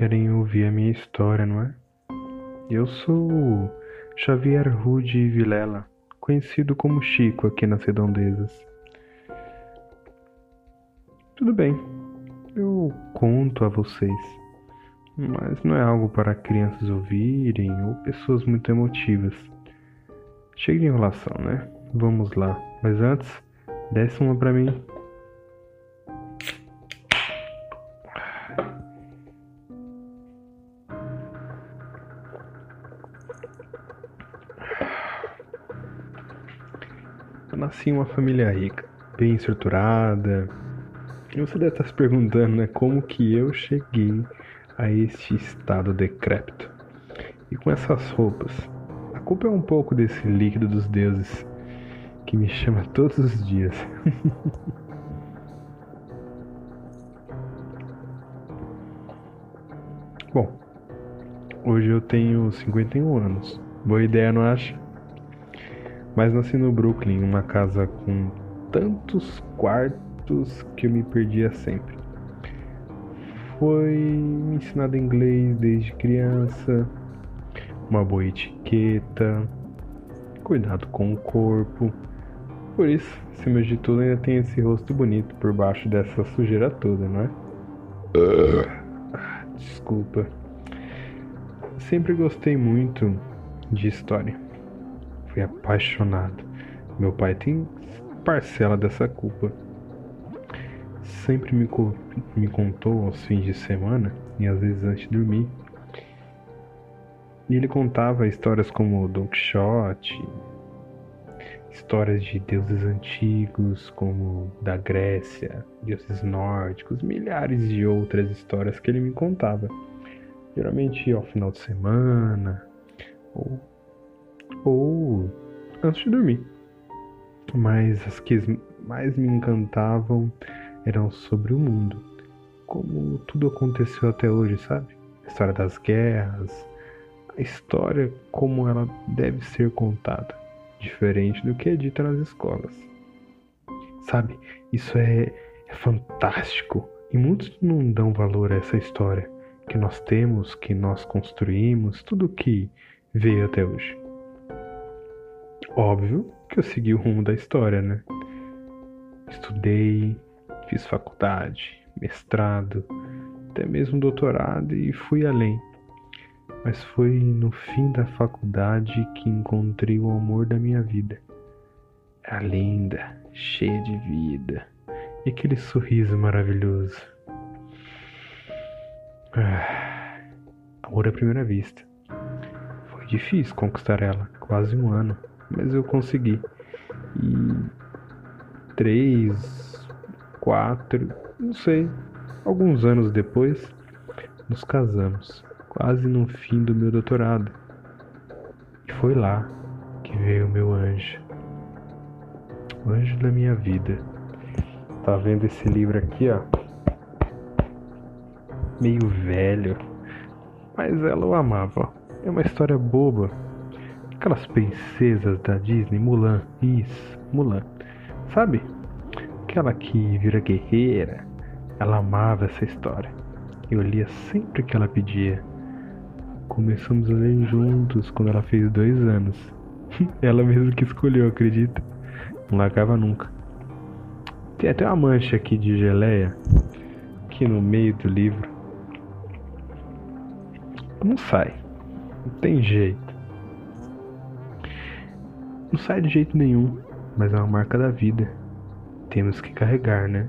querem ouvir a minha história, não é? Eu sou Xavier Rude Vilela, conhecido como Chico aqui nas redondezas. Tudo bem, eu conto a vocês, mas não é algo para crianças ouvirem ou pessoas muito emotivas. Chega de enrolação, né? Vamos lá, mas antes, desce uma pra mim. Nasci em uma família rica, bem estruturada. E você deve estar se perguntando, né, como que eu cheguei a este estado decrépito. E com essas roupas. A culpa é um pouco desse líquido dos deuses que me chama todos os dias. Bom, hoje eu tenho 51 anos. Boa ideia, não acha? Mas nasci no Brooklyn, uma casa com tantos quartos que eu me perdia sempre. Foi me ensinado inglês desde criança, uma boa etiqueta, cuidado com o corpo. Por isso, acima de tudo, ainda tem esse rosto bonito por baixo dessa sujeira toda, não é? Ah, desculpa. Sempre gostei muito de história Fui apaixonado. Meu pai tem parcela dessa culpa. Sempre me, co me contou aos fins de semana e às vezes antes de dormir. E ele contava histórias como Don Quixote, histórias de deuses antigos, como da Grécia, deuses nórdicos, milhares de outras histórias que ele me contava. Geralmente ao final de semana, ou ou antes de dormir. Mas as que mais me encantavam eram sobre o mundo, como tudo aconteceu até hoje, sabe? A história das guerras, a história como ela deve ser contada, diferente do que é dita nas escolas. Sabe, isso é, é fantástico e muitos não dão valor a essa história que nós temos, que nós construímos, tudo que veio até hoje. Óbvio que eu segui o rumo da história, né? Estudei, fiz faculdade, mestrado, até mesmo doutorado e fui além. Mas foi no fim da faculdade que encontrei o amor da minha vida. Era linda, cheia de vida e aquele sorriso maravilhoso. Ah, amor à primeira vista. Foi difícil conquistar ela, quase um ano mas eu consegui. E três, quatro, não sei, alguns anos depois, nos casamos, quase no fim do meu doutorado. E foi lá que veio o meu anjo, o anjo da minha vida. Tá vendo esse livro aqui, ó? Meio velho, mas ela o amava. É uma história boba, Aquelas princesas da Disney, Mulan, isso, Mulan. Sabe? Aquela que vira guerreira. Ela amava essa história. Eu lia sempre que ela pedia. Começamos a ler juntos quando ela fez dois anos. ela mesmo que escolheu, acredita? Não largava nunca. Tem até uma mancha aqui de geleia aqui no meio do livro. Não sai. Não tem jeito. Não sai de jeito nenhum, mas é uma marca da vida. Temos que carregar, né?